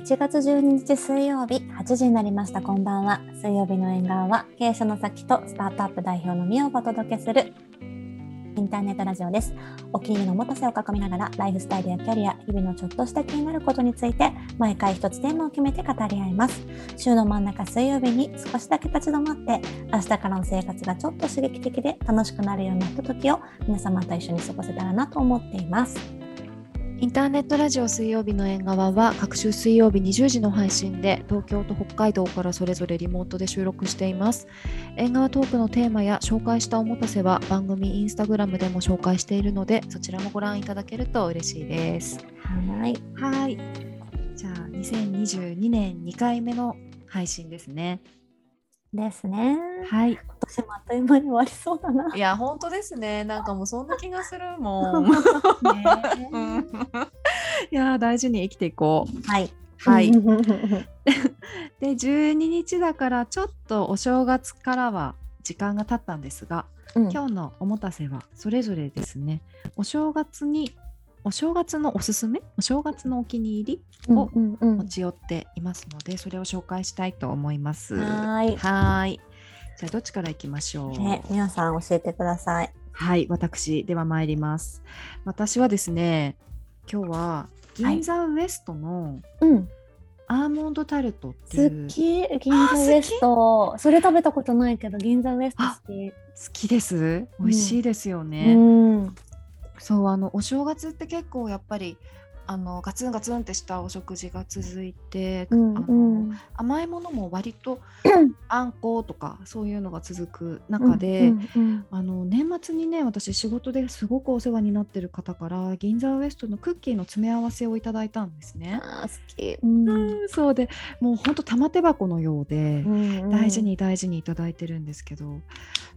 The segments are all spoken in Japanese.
1月12日水曜日8時になりました。こんばんは。水曜日の縁側は経営者の先とスタートアップ代表のみをお届けするインターネットラジオです。お気に入りの持たせを囲みながらライフスタイルやキャリア日々のちょっとした気になることについて毎回一つテーマを決めて語り合います。週の真ん中水曜日に少しだけ立ち止まって明日からの生活がちょっと刺激的で楽しくなるようなひとときを皆様と一緒に過ごせたらなと思っています。インターネットラジオ水曜日の縁側は各週水曜日20時の配信で東京と北海道からそれぞれリモートで収録しています。縁側トークのテーマや紹介したおもたせは番組インスタグラムでも紹介しているのでそちらもご覧いただけると嬉しいです。はい。はい。じゃあ2022年2回目の配信ですねですね。はい。今年もあっという間に終わりそうだな。いや本当ですね。なんかもうそんな気がするもん。ね。いや大事に生きていこう。はい。はい。うん。で12日だからちょっとお正月からは時間が経ったんですが今日のおもたせはそれぞれですね。お正月にお正月のおすすめお正月のお気に入りをうんうん持ち寄っていますので、それを紹介したいと思います。はーいはーいじゃあどっちからいきましょう？ね、皆さん教えてください。はい、私では参ります。私はですね、今日は銀座ウエストのうん。アーモンドタルトっていう、好き銀座ウエスト。それ食べたことないけど銀座ウエスト好き。好きです。美味しいですようね。ん。そうあのお正月って結構やっぱりあのガツンガツンってしたお食事が続いて、うんあのうん。甘いものも割と あんことかそういうのが続く中で、うんうんあの年末にね私仕事ですごくお世話になってる方から銀座ウエストのクッキーの詰め合わせをいただいたんですね。あー好き。うんうんそうでもうほんと玉手箱のようで、うん大事。に大事にいただいてるんですけど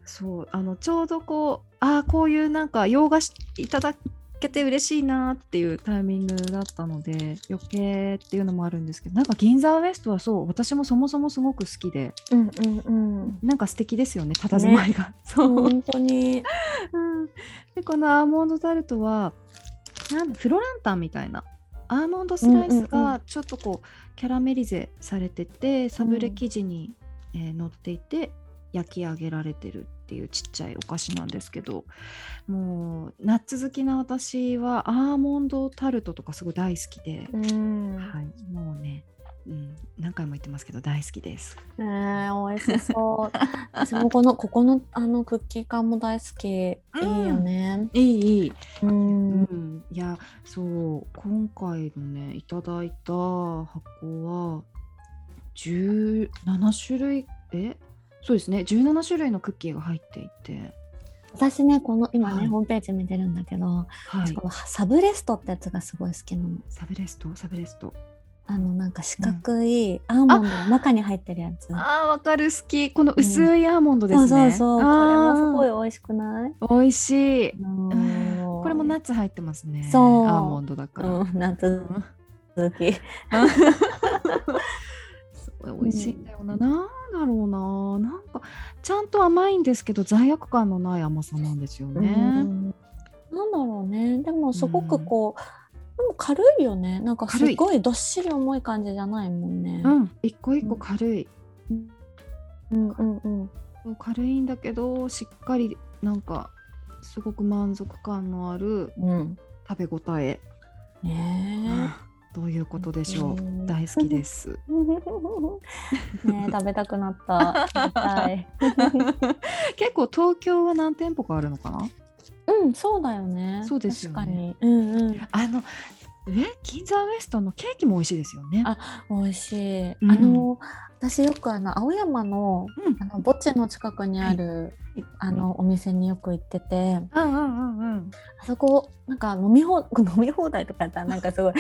そうあのちょうどこうああこういうなんか洋菓子いただけて嬉しいなっていうタイミングだったので余計っていうのもあるんですけどなんか銀座ウエストはそう私もそもそもすごく好きでうんうんうん。なんか素敵ですよね佇まいが。そう、本当に。うん、でこのアーモンドタルトはなんだフロランタンみたいなアーモンドスライスがちょっとこうキャラメリゼされててサブレ生地に、えー乗っていて焼き上げられてるっていうちっちゃいお菓子なんですけどもうナッツ好きな私はアーモンドタルトとかすごい大好きで、うん。はい、もうね、うん、何回も言ってますけど大好きです。えー、美味しそう。私もこの ここのあのクッキー缶も大好き。いいよね。いいいいうん。ううんん、いやそう今回のねいただいた箱は17種類え？そうですね。17種類のクッキーが入っていて、私ねこの今ね、はい。ホームページ見てるんだけど、はい。私こ、のサブレストってやつがすごい好きなの。サブレスト？サブレスト。あのなんか四角いアーモンドの中に入ってるやつ。あーわかる。好き。この薄いアーモンドですね、そうそうそう。これもすごいい美味しくない？美味しい。うんこれもナッツ入ってますね。そう。アーモンドだから、うん、夏好き。すごい美味しいんだよな、なんだろうな。なんかちゃんと甘いんですけど罪悪感のない甘さなんですよね、うん。なんだろうね。でもすごくこう、でも軽いよね。なんかすごいどっしり重い感じじゃないもんね。うん、一個一個軽い、うん。うん。うん。軽いんだけどしっかりなんかすごく満足感のあるうん。食べ応え、ねどういうことでしょう、うん大好きですえ。ねえ食べたくなった。食べたい。結構東京は何店舗かあるのかな？うん、そうだよね。そうですよね確かに。うんうん。あのえ？銀座ウエストのケーキも美味しいですよね。あ美味しい。うん。あの私よくあの青山のうん。あの墓地の近くにある、あのお店によく行ってて、うんうんうんうん。あそこなんか飲み放 飲み放題とかやったらなんかすごい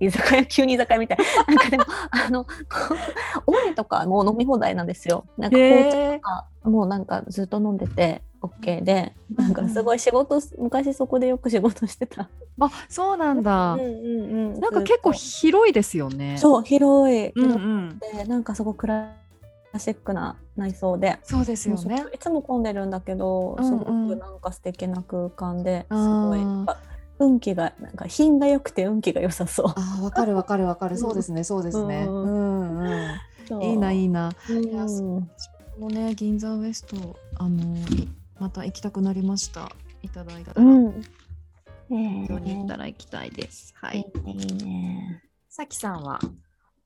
居酒屋急に居酒屋みたい。なんかでもあの オレとかも飲み放題なんですよ。なんか紅茶へとかもうなんかずっと飲んでて OK で。なんかすごい仕事昔そこでよく仕事してた。あそうなんだ、うんうんうん。なんか結構広いですよね。とそう広い。うんう広んくてなんかすごくクラシックな内装で。そうですよね。いつも混んでるんだけど、うんうん。すごくなんか素敵な空間ですごい運気がなんか品が良くて運気が良さそう。ああわかるわかるわかるそうですねそうですね。ううんんうん。いいないいな。うんいやもうね銀座ウエストあのいまた行きたくなりました。いただいたら、うん。ね東京に行ったえ。ら行きたいです。はいい。いね。さきさんは？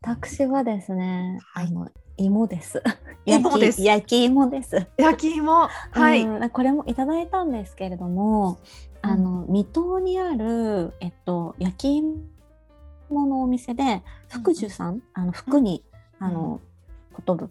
私はですね、はいあの芋です。芋です焼き芋です。焼き芋はい。うんこれもいただいたんですけれども、あの水戸にあるえっと焼き芋のお店で福寿さん、あの福に、あの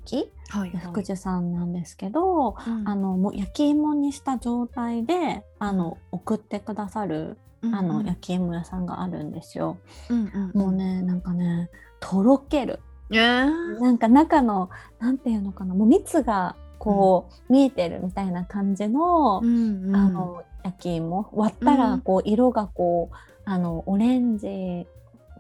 寿はい福寿さんなんですけど、うん。あのもう焼き芋にした状態であの送ってくださるあの焼き芋屋さんがあるんですよ。うんうんもうねなんかねとろける。えー。なんか中のなんていうのかなもう蜜がこう、見えてるみたいな感じの,、うんうん。あの焼き芋？割ったらうん。こう色がこうあのオレンジ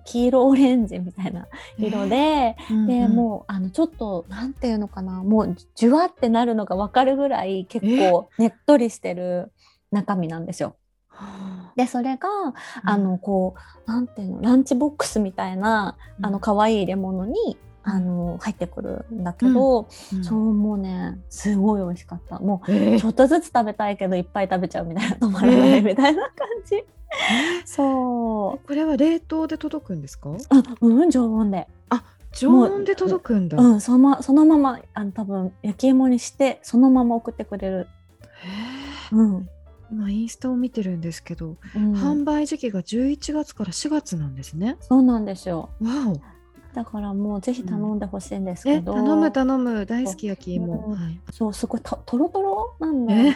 黄色オレンジみたいな色で、でもうあのちょっとなんていうのかなもうじゅわってなるのが分かるぐらい結構ねっとりしてる中身なんですよ。でそれがあのこうなんていうのランチボックスみたいなあの可愛い入れ物にあの入ってくるんだけど、そうもうねすごい美味しかった。もえうちょっとずつ食べたいけどいっぱい食べちゃうみたいな止まらないみたいな感じ、そう。これは冷凍で届くんですか？あうん常温で。常温で届くんだ、うんそのまそのままあの多分焼き芋にしてそのまま送ってくれる。へー。うん、今インスタを見てるんですけど、うん。販売時期が11月から4月なんですね。そうなんですよ。わおだからもうぜひ頼ん。でほしいんですえけど、頼む頼む。大好き焼き芋、う。んはい、そうすごいととろとろなんだよ、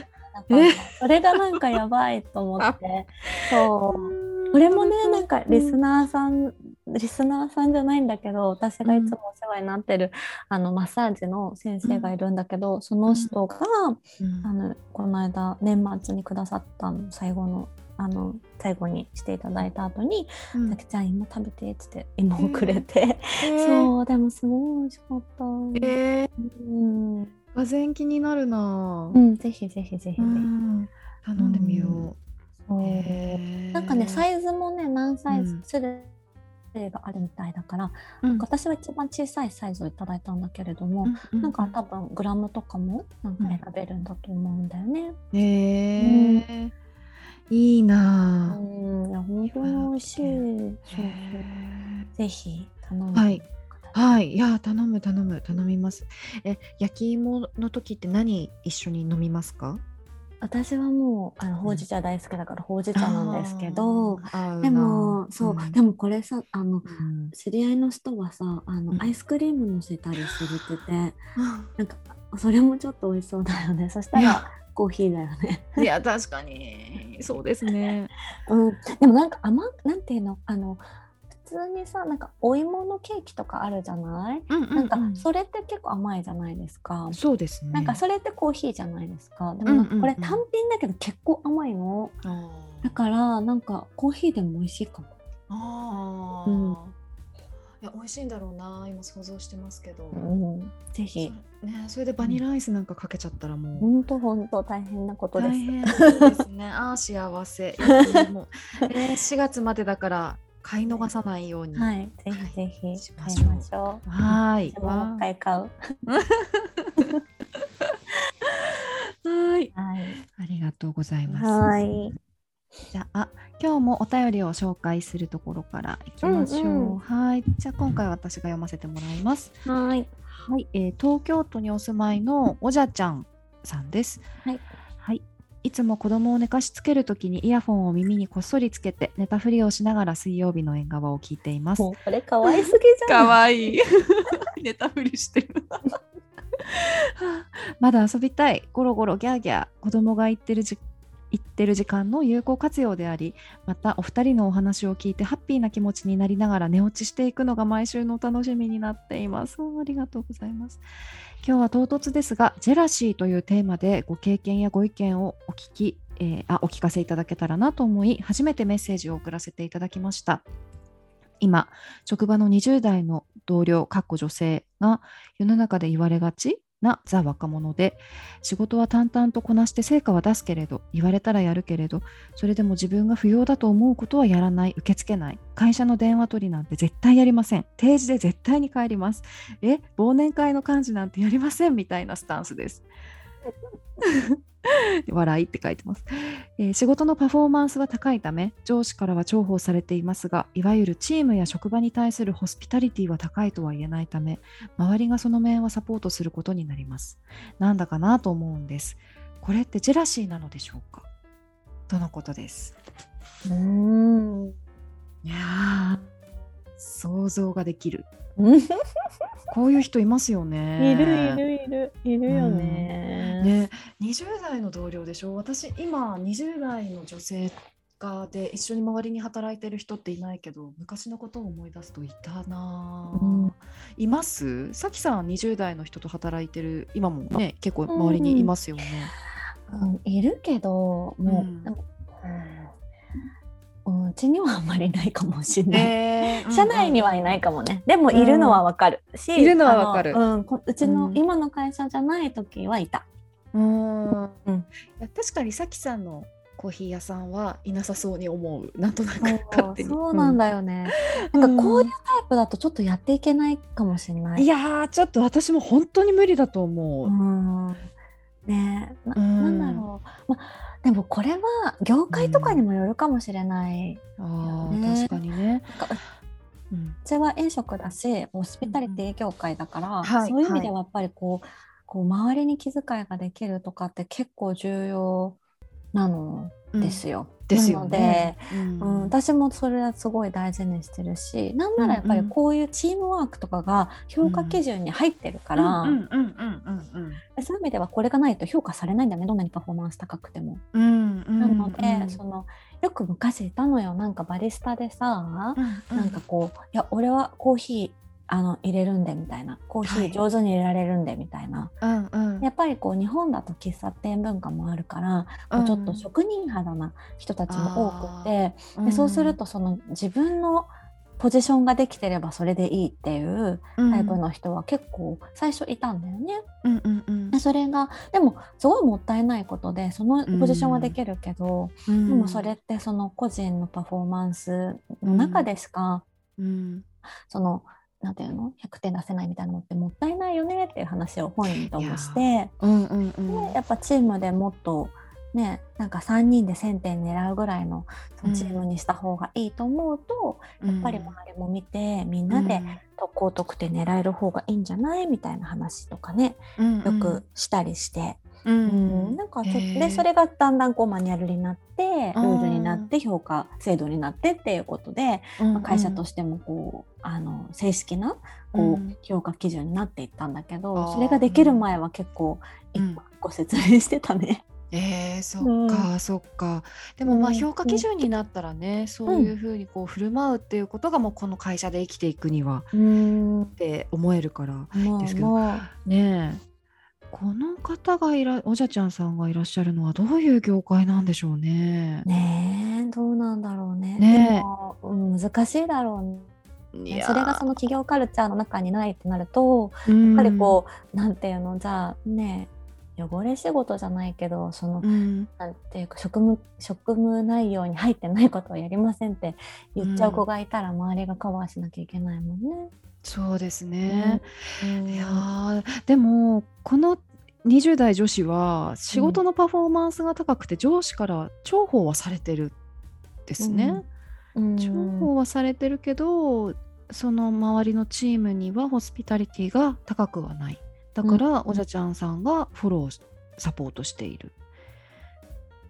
それがなんかやばいと思って。そう。これもねなんかリスナーさん、リスナーさんじゃないんだけど私がいつもお世話になってる、あのマッサージの先生がいるんだけど、その人が、うん。あのこの間年末にくださったの最後のあの最後にしていただいた後に「うんさきちゃん芋食べて」っつって芋をくれて、えー。そうでもすごい美味しかった。えー、うん、がぜ気になるな。う、ん、ぜひぜひぜひぜひ。うん。頼んでみよそうう、へー。なんかねサイズもね何サイうんズ種類があるみたいだから、うん。私は一番小さいサイズをいただいたんだけれども、うなんか多分グラムとかもなんか選べるんだと思うんだよね。へえいいなうぁん、本当に美味しい。そうそうへぜひ頼んーはい。はい。いや頼む頼む頼みます。え焼き芋の時って何一緒に飲みますか？私はもうあのほうじ茶大好きだからほうじ茶なんですけど、でもそう、ん。でもこれさあのうん。知り合いの人はさあの、うん。アイスクリーム乗せたりするっててなんかそれもちょっと美味しそうだよね。そしたらコーヒーだよね。いや確かにそうですね うん、でもなんか甘なんていうのあの普通にさなんかお芋のケーキとかあるじゃない、なんかそれって結構甘いじゃないですか。そうですねなんかそれってコーヒーじゃないですか。でうんうんうんもなんかこれ単品だけど結構甘いの。あだからなんかコーヒーでも美味しいかも。あー、うんいや美味しいんだろうな今想像してますけど、うん、ぜひ。そねそれでバニラアイスなんかかけちゃったらもう、本当本当大変なことです。ですね。ああ幸せ。焼き芋えー、4月までだから買い逃さないように。はい、ぜひぜひしましょう。はーいもう一回買う。はい。はい。ありがとうございます。はい。じゃあ今日もお便りを紹介するところからいきましょう、うんうんはいじゃあ今回私が読ませてもらいますはい。はい、えー東京都にお住まいのおじゃちゃんさんです。はい。はい。いつも子供を寝かしつけるときにイヤフォンを耳にこっそりつけて寝たふりをしながら水曜日の縁側を聞いています。これ可愛すぎじゃん。わいい。寝たふりしてる。まだ遊びたい。ゴロゴロギャーギャー。子供が言ってるじ言ってる時間の有効活用であり、またお二人のお話を聞いてハッピーな気持ちになりながら寝落ちしていくのが毎週の楽しみになっています。ありがとうございます。今日は唐突ですが、ジェラシーというテーマでご経験やご意見をお聞き、えーあお聞かせいただけたらなと思い、初めてメッセージを送らせていただきました。今、職場の20代の同僚、かっこ女性が世の中で言われがちなザ若者で仕事は淡々とこなして成果は出すけれど言われたらやるけれどそれでも自分が不要だと思うことはやらない受け付けない会社の電話取りなんて絶対やりません定時で絶対に帰りますえ忘年会の幹事なんてやりませんみたいなスタンスです。笑いって書いてます、えー仕事のパフォーマンスは高いため上司からは重宝されていますがいわゆるチームや職場に対するホスピタリティは高いとは言えないため周りがその面はサポートすることになります。なんだかなと思うんです。これってジェラシーなのでしょうか？とのことです。うーん。いやー想像ができる。いこういう人いますよね。るいるいる。いるよね。ね、20代の同僚でしょ？私今20代の女性がで一緒に周りに働いてる人っていないけど昔のことを思い出すといたな。あ、うん。います？さきさん20代の人と働いてる今もね結構周りにいますよね、うん、いるけど、もう、うんうん、うちにはあんまりないかもしれない。えー。社内にはいないかもね。でもいるのはわかるし、いるのはわかる。うん、こうちのうん。今の会社じゃない時はいた。うん。うん。確かにさきさんのコーヒー屋さんはいなさそうに思う。なんとなく勝手に。そうなんだよね。うん。なんかこういうタイプだとちょっとやっていけないかもしれない。いやーちょっと私も本当に無理だと思う、うん。ねえなうん。なんだろう、ま、でもこれは業界とかにもよるかもしれない、ね。確かにね、なんかううんちは飲食だしホスピタリティ業界だから、はいそういう意味ではやっぱりこう,、こう周りに気遣いができるとかって結構重要なのですよ。ですよなのでね。ううんん私もそれはすごい大事にしてるしなんならやっぱりうんうん。こういうチームワークとかが評価基準に入ってるから、うん。うんうんうんそういう意味ではこれがないと評価されないんだねどんなにパフォーマンス高くても。うんうんうんなので、うんそのよく昔いたのよ。なんかバリスタでさ、うん。なんかこう「いや俺はコーヒーあの入れるんで」みたいな「コーヒはい。ー上手に入れられるんで」みたいな、うんうん。やっぱりこう日本だと喫茶店文化もあるから、こうちょっと職人肌な人たちも多くて、でそうするとその自分のポジションができてればそれでいいっていうタイプの人は結構最初いたんだよね。うんうんうん。でそれがでもすごいもったいないことでそのポジションはできるけど、うん。でもそれってその個人のパフォーマンスの中でしか、うん。そのなんていうの？100点出せないみたいなのってもったいないよねっていう話を本人ともして、うんうんうん。でやっぱチームでもっとねなんか3人で1,000点狙うぐらいのそのチームにした方がいいと思うと、やっぱり周りも見てみんなで高得点狙える方がいいんじゃないみたいな話とかねうんよくしたりして。ううんん、なんかでそれがだんだんこうマニュアルになってルうんールになって評価制度になってっていうことで、まあ会社としてもこうあの正式なこう、うん。評価基準になっていったんだけあどー。それができる前は結構一うん。個一個説明してたね。えー、そっか、そっか。でもまあうん。評価基準になったらね、そういうふうにこう振る舞うっていうことがもうこの会社で生きていくにはうん。って思えるからもですけど。ねえこの方がいらおじゃちゃんさんがいらっしゃるのはどういう業界なんでしょうね。ねえどうなんだろうね。ねえでも、うん難しいだろうね。それがその企業カルチャーの中にないってなるとややっぱりこう、なんていうのじゃあね汚れ仕事じゃないけどその、うん、なんていうか職務職務内容に入ってないことをやりませんって言っちゃう子がいたら周りがカバーしなきゃいけないもんね。そうですね。うんいやーでもこの20代女子は仕事のパフォーマンスが高くて上司から重宝はされてるですね。うん。重宝はされてるけどその周りのチームにはホスピタリティが高くはない。だから、うん。おじゃちゃんさんがフォローしサポートしている。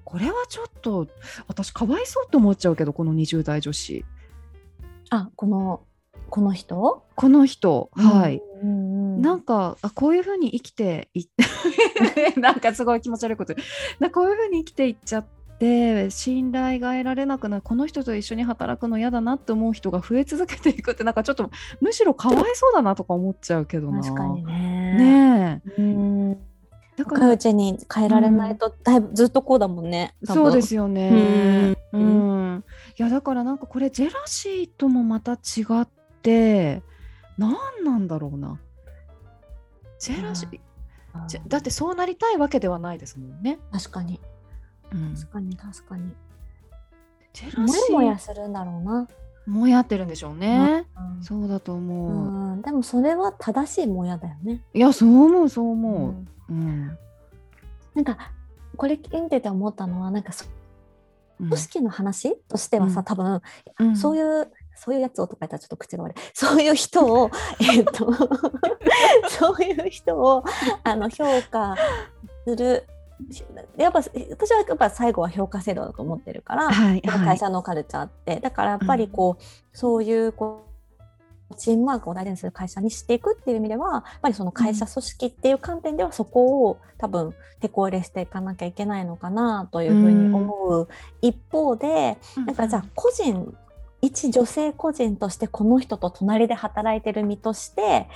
これはちょっと私かわいそうって思っちゃうけどこの20代女子。あこのこの人？この人、はい。うんうんうんなんかあこういうふうに生きてい なんかすごい気持ち悪いことなこういうふうに生きていっちゃって信頼が得られなくなるこの人と一緒に働くの嫌だなって思う人が増え続けていくってなんかちょっとむしろかわいそうだなとか思っちゃうけどな。確かにね。ねえうんだから若いうちに変えられないと、だいぶずっとこうだもんね。そうですよね。ううんん、いやだからなんかこれジェラシーともまた違って何なんだろうな。ジェラシー、だってそうなりたいわけではないですもんね。確かに。うん、確かに確かに。ジェラシー。もやもやするんだろうな、もやってるんでしょうね。うん。そうだと思う。うん。でもそれは正しいもやだよね、いやそう思うそうう。思う。ん。うん。なんかこれ聞いてて思ったのはなんかそうん。組織の話としてはさ、うん。多分うん。そういうそういうやつをとか言ったらちょっと口が悪い。そういう人を えっと そういう人をあの評価する。やっぱ私はやっぱ最後は評価制度だと思ってるから、はいはい。会社のカルチャーって。だからやっぱりこう、そういうこうチームワークを大事にする会社にしていくっていう意味ではやっぱりその会社組織っていう観点ではそこを多分手こ入れしていかなきゃいけないのかなというふうに思う。一方で、なんかじゃあ個人一女性個人としてこの人と隣で働いてる身としてはい。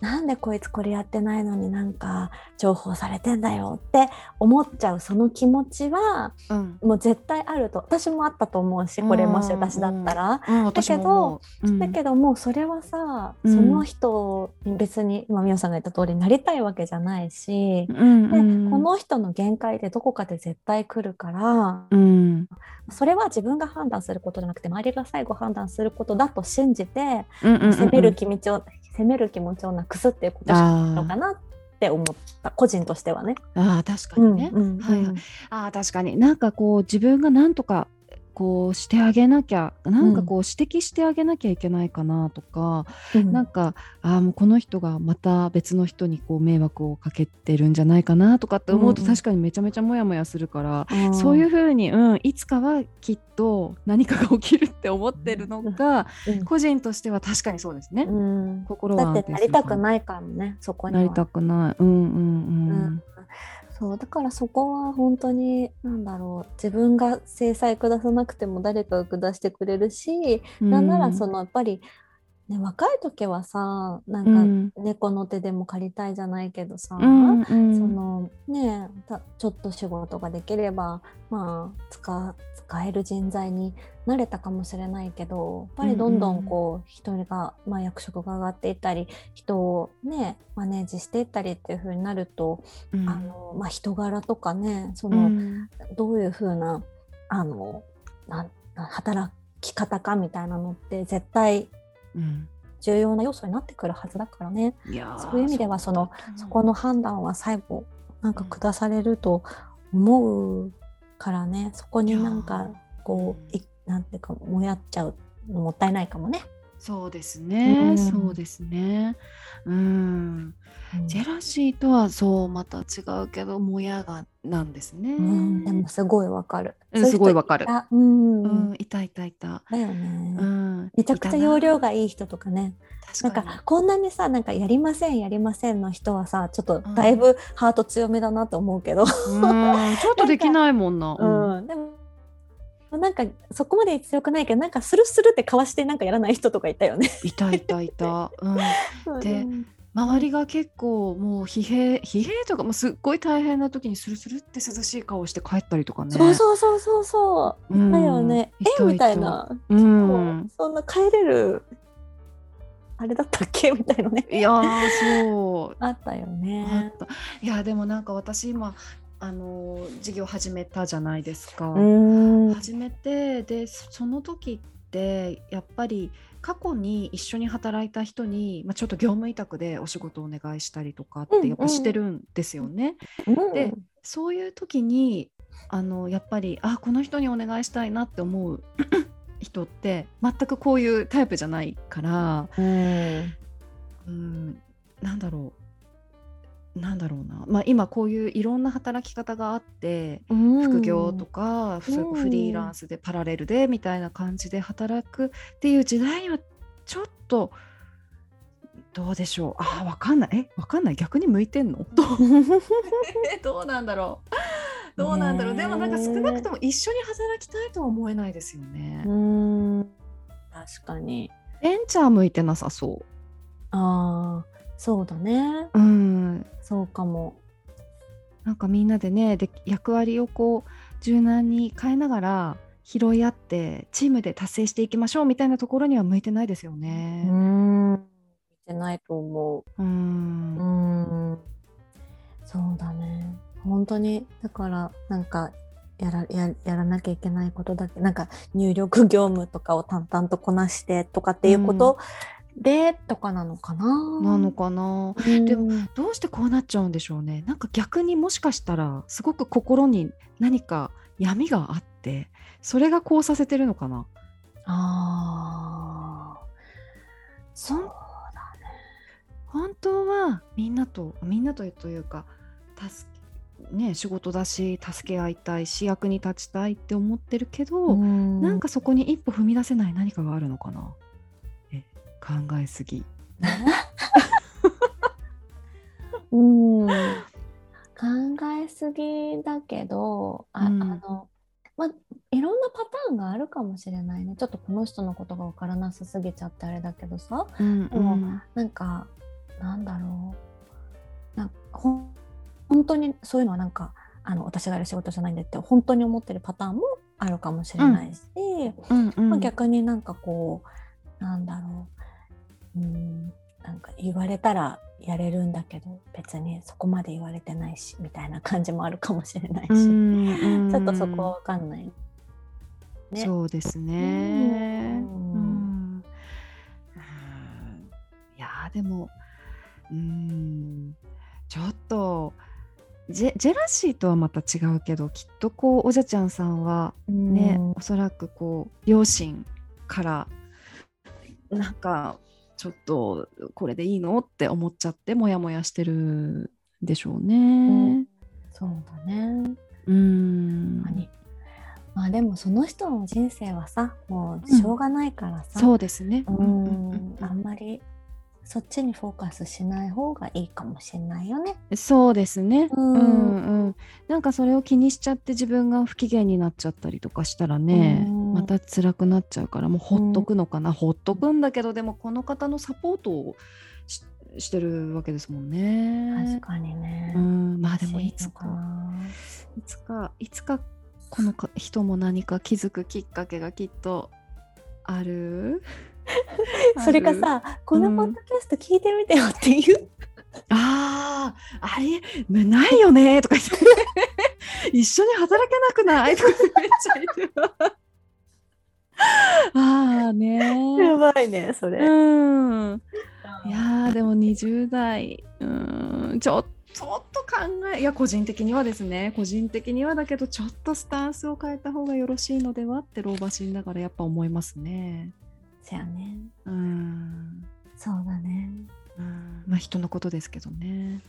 なんでこいつこれやってないのになんか重宝されてんだよって思っちゃうその気持ちはうん。もう絶対あると私もあったと思うしこれもし私だったら。うん、私も思う。うんだけどもうそれはさ、うんその人に別に今美桜さんが言った通りになりたいわけじゃないし、うんでうんこの人の限界でどこかで絶対来るからうんそれは自分が判断することじゃなくて周りが最後判断することだと信じて責める気持ちを責める気持ちをなくすっていうことなのかなって思った。個人としてはね。ああ確かにね。はいはい。ああ確かに。なんかこう自分がなんとかこうしてあげなきゃなんかこう指摘してあげなきゃいけないかなとか、うんなんかああもうこの人がまた別の人にこう迷惑をかけてるんじゃないかなとかって思うと確かにめちゃめちゃモヤモヤするから、うんそういうふうに、うん、いつかはきっと何かが起きるって思ってるのが、うん個人としては確かにそうですね。うん心はだってなりたくないからねそこには。なりたくない。うんうんうん。そうだからそこは本当に何だろう自分が制裁下さなくても誰かが下してくれるし、なんならそのやっぱり、ね、若い時はさなうん。んか猫の手でも借りたいじゃないけどさ、うんうん。そのねたちょっと仕事ができればまあ使使える人材になれたかもしれないけどやっぱりどんどんこう人が、まあ、役職が上がっていったり人をねマネージしていったりっていう風になると、うん。あのまあ、人柄とかねその、うん。どういう風なあのな働き方かみたいなのって絶対うん重要な要素になってくるはずだからね。そういう意味ではそのそこの判断は最後なんか下されると思うからねそこになんかこういなんていうかもやっちゃうのもったいないかもね。そうですね、うん。そうですね。うん、ジェラシーとはそうまた違うけど、もやがなんですね。うん、でもすごいわかる。うんすごいわかる。た。うん、うん、いたいたいた。だよね、うん、めちゃくちゃ容量がいい人とかね。なん確かに。かこんなにさなんかやりませんやりませんの人はさちょっとうん。だいぶハート強めだなと思うけど、うん、ちょっとできないもんな。うん。うん、でもなんかそこまで強くないけどなんかスルスルってかわしてなんかやらない人とかいたよね。いたいたいた。うん、でうん周りが結構もう疲弊疲弊とかもうすっごい大変な時にスルスルって涼しい顔して帰ったりとかね。そうそうそうそうそう。うんだよね。えみたいな。うん。そんな帰れるあれだったっけ？みたいなね。いやーそう あったよあねいやでもなんか私今あのー事業始めたじゃないですか。うん。始めてでそその時ってやっぱり過去に一緒に働いた人に、まあ、ちょっと業務委託でお仕事をお願いしたりとかっうんてやっぱしてるんですよね。うんでそういう時にあのやっぱりあこの人にお願いしたいなって思う人って全くこういうタイプじゃないから。うん。うんなんだろうなんだろうな、まあ、今こういういろんな働き方があって副業とか、それこそフリーランスでパラレルでみたいな感じで働くっていう時代にはちょっとどうでしょう。あーわかんない。えわかんない。逆に向いてんの？どうえどうなんだろう。どうなんだろう、でもなんか少なくとも一緒に働きたいとは思えないですよね。うん。確かに。ベンチャー向いてなさそああ、そうだね。う。うんそうかも。なんかみんなでねで役割をこう柔軟に変えながら拾い合ってチームで達成していきましょうみたいなところには向いてないですようね。ん。見てないと思うう。んうん。そうだね本当にだからなんかやらややらなきゃいけないことだけなんか入力業務とかを淡々とこなしてとかっていうことで、とかなのかな？なのかな？うん。でもどうしてこうなっちゃうんでしょうね。なんか逆にもしかしたらすごく心に何か闇があってそれがこうさせてるのかな？ああそうだ本当はみんなとみんなとというか助けね仕事だし助け合いたいし役に立ちたいって思ってるけど、ね。なんかそこに一歩踏み出せない何かがあるのかな？え考えすぎ。うん、考えすぎだけどあ、うん。あのまいろんなパターンがあるかもしれないね。ちょっとこの人のことが分からなさすぎちゃってあれだけどさ。うんでもなんかなんだろう。なんほん本当にそういうのはなんかあの私がやる仕事じゃないんだって本当に思ってるパターンもあるかもしれないし、うんうん。まあ、逆になんかこうなんだろううん。なんか言われたらやれるんだけど別にそこまで言われてないしみたいな感じもあるかもしれないし、うんちょっとそこは分かんない。ね。そうですね。ううん。いやーでもうん。ちょっとジェジェラシーとはまた違うけどきっとこうおじゃちゃんさんはね、うん。おそらくこう両親からなんかちょっとこれでいいの？って思っちゃってモヤモヤしてるんでしょうね。そうだね。うん。何まあでもその人の人生はさもうしょうがないからさ、そうですね。ううんうんん。あんまりそっちにフォーカスしない方がいいかもしれないよね。そうですね。ううんんうん。なんかそれを気にしちゃって自分が不機嫌になっちゃったりとかしたらね、うんまた辛くなっちゃうからもうほっとくのかな、ほっとくんだけどでもこの方のサポートをししてるわけですもんね。確かにね。うん、まあでもいつかないつかいつかこのか人も何か気づくきっかけがきっとある？それかさ、このポッドキャスト聞いてみてよっていう。ああ、あれ、ないよねとか言って、一緒に働けなくない？とかめっちゃ言ってた。ああね。やばいね、それ。うん。いやーでも20代、うん、ちょっと。ちょっと考えいや個人的にはですね個人的にはだけどちょっとスタンスを変えた方がよろしいのではって老婆心ながらやっぱ思いますね。そやね。うん、そうだね。うん、まあ人のことですけどね。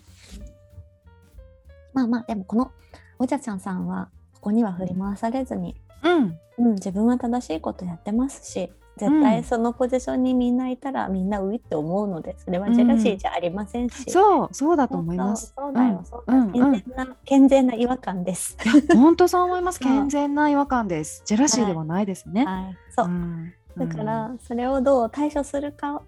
まあまあ、でもこのおじゃちゃんさんは、ここには振り回されずに、うん、うん、自分は正しいことやってますし、絶対そのポジションにみんないたらみんなういって思うので、それはジェラシーじゃありませんし。そうそうだと思います。そうだよ、そうだよ、うんうん健全な、健全な違和感です。本当そう思います。健全な違和感です。ジェラシーではないですね。はい、そう。ん。だから、それをどう対処するかの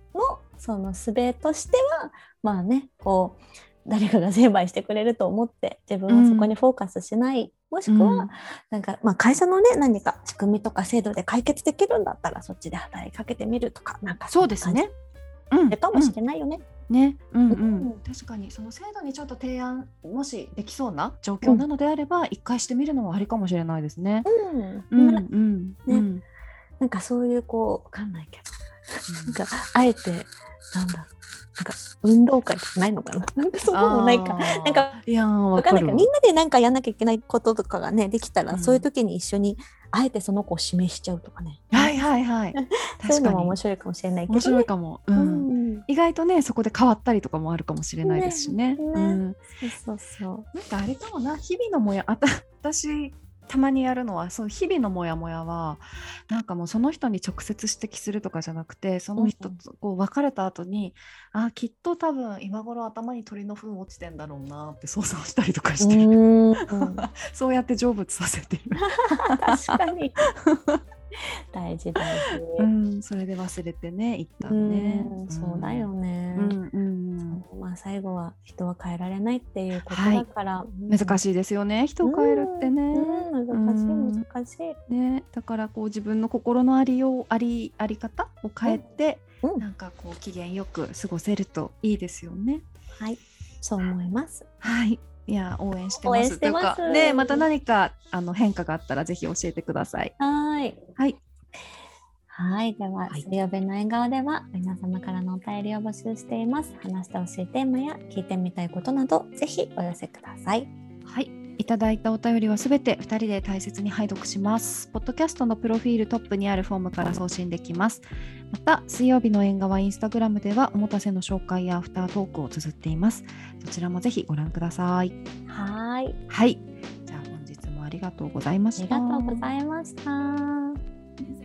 その術としてはまあねこう誰かが成敗してくれると思って自分はそこにフォーカスしない、もしくは、うん。なんか、まあ、会社のね何か仕組みとか制度で解決できるんだったらそっちで働きかけてみるとかなんかそうですね。うん。かもしれないよね。ね、うんううん。ん、確かにその制度にちょっと提案もしできそうな状況なのであれば、一回してみるのはありかもしれないですね。うん。うんなうん。ね。うんなんかそういうこうわかんないけど。なんかあえてなんだろう。なんか運動会とかないのかな。なんかそういうのもないか。なんかいやーわわかんないけどかみんなでなんかやんなきゃいけないこととかがねできたら、うん。そういう時に一緒にあえてその子を指名しちゃうとかね、はいはいはい。そういう確かにのも面白いかもしれないけど、ね、面白いかも。ううん。ん、意外とねそこで変わったりとかもあるかもしれないですしね。ね。ねうんそうそうそう。なんかあれかもな。日々のもやあた私たまにやるのはそう日々のモヤモヤはなんかもうその人に直接指摘するとかじゃなくてその人とこう別れた後に、あきっと多分今頃頭に鳥の糞落ちてんだろうなって想像したりとかして、うん。そうやって成仏させている、確かに 大事大事、うん、それで忘れてね一旦ね、うんそうだよね、うん。うんまあ最後は人は変えられないっていうことだから、い。難しいですよね。人を変えるってね。うん、難しい難しい、ね、だからこう自分の心のありようありあり方を変えて、うん。なんかこう機嫌よく過ごせるといいですよね。はいそう思います。はい、いや応援してますというかでまた何かあの変化があったらぜひ教えてください。はい。はい。はい。では、はい水曜日の縁側では、皆様からのお便りを募集しています。話してほしいテーマや聞いてみたいことなど、ぜひお寄せください。はい。いただいたお便りはすべて2人で大切に拝読します。ポッドキャストのプロフィールトップにあるフォームから送信できます。また、水曜日の縁側インスタグラムでは、おもたせの紹介やアフタートークを綴っています。そちらもぜひご覧ください。はい。はい。じゃあ本日もありがとうございまありした。がとうございました。